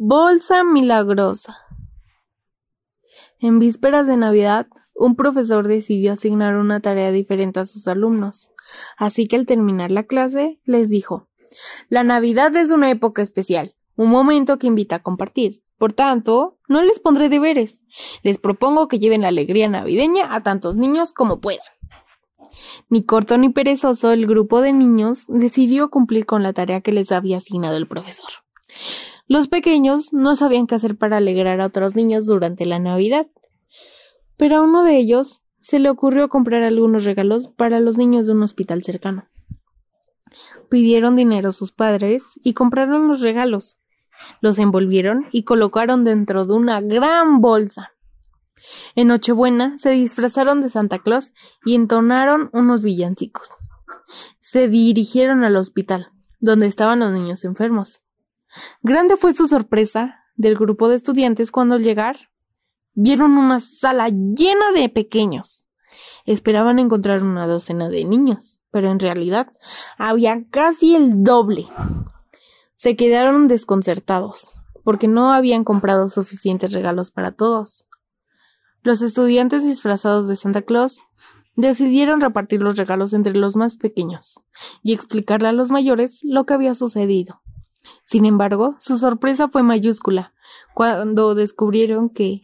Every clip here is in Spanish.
Bolsa milagrosa. En vísperas de Navidad, un profesor decidió asignar una tarea diferente a sus alumnos, así que al terminar la clase les dijo La Navidad es una época especial, un momento que invita a compartir. Por tanto, no les pondré deberes. Les propongo que lleven la alegría navideña a tantos niños como puedan. Ni corto ni perezoso, el grupo de niños decidió cumplir con la tarea que les había asignado el profesor. Los pequeños no sabían qué hacer para alegrar a otros niños durante la Navidad, pero a uno de ellos se le ocurrió comprar algunos regalos para los niños de un hospital cercano. Pidieron dinero a sus padres y compraron los regalos. Los envolvieron y colocaron dentro de una gran bolsa. En Nochebuena se disfrazaron de Santa Claus y entonaron unos villancicos. Se dirigieron al hospital, donde estaban los niños enfermos. Grande fue su sorpresa del grupo de estudiantes cuando al llegar vieron una sala llena de pequeños. Esperaban encontrar una docena de niños, pero en realidad había casi el doble. Se quedaron desconcertados, porque no habían comprado suficientes regalos para todos. Los estudiantes disfrazados de Santa Claus decidieron repartir los regalos entre los más pequeños y explicarle a los mayores lo que había sucedido. Sin embargo, su sorpresa fue mayúscula cuando descubrieron que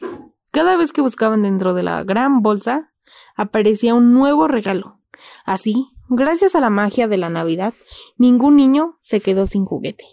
cada vez que buscaban dentro de la gran bolsa aparecía un nuevo regalo. Así, gracias a la magia de la Navidad, ningún niño se quedó sin juguete.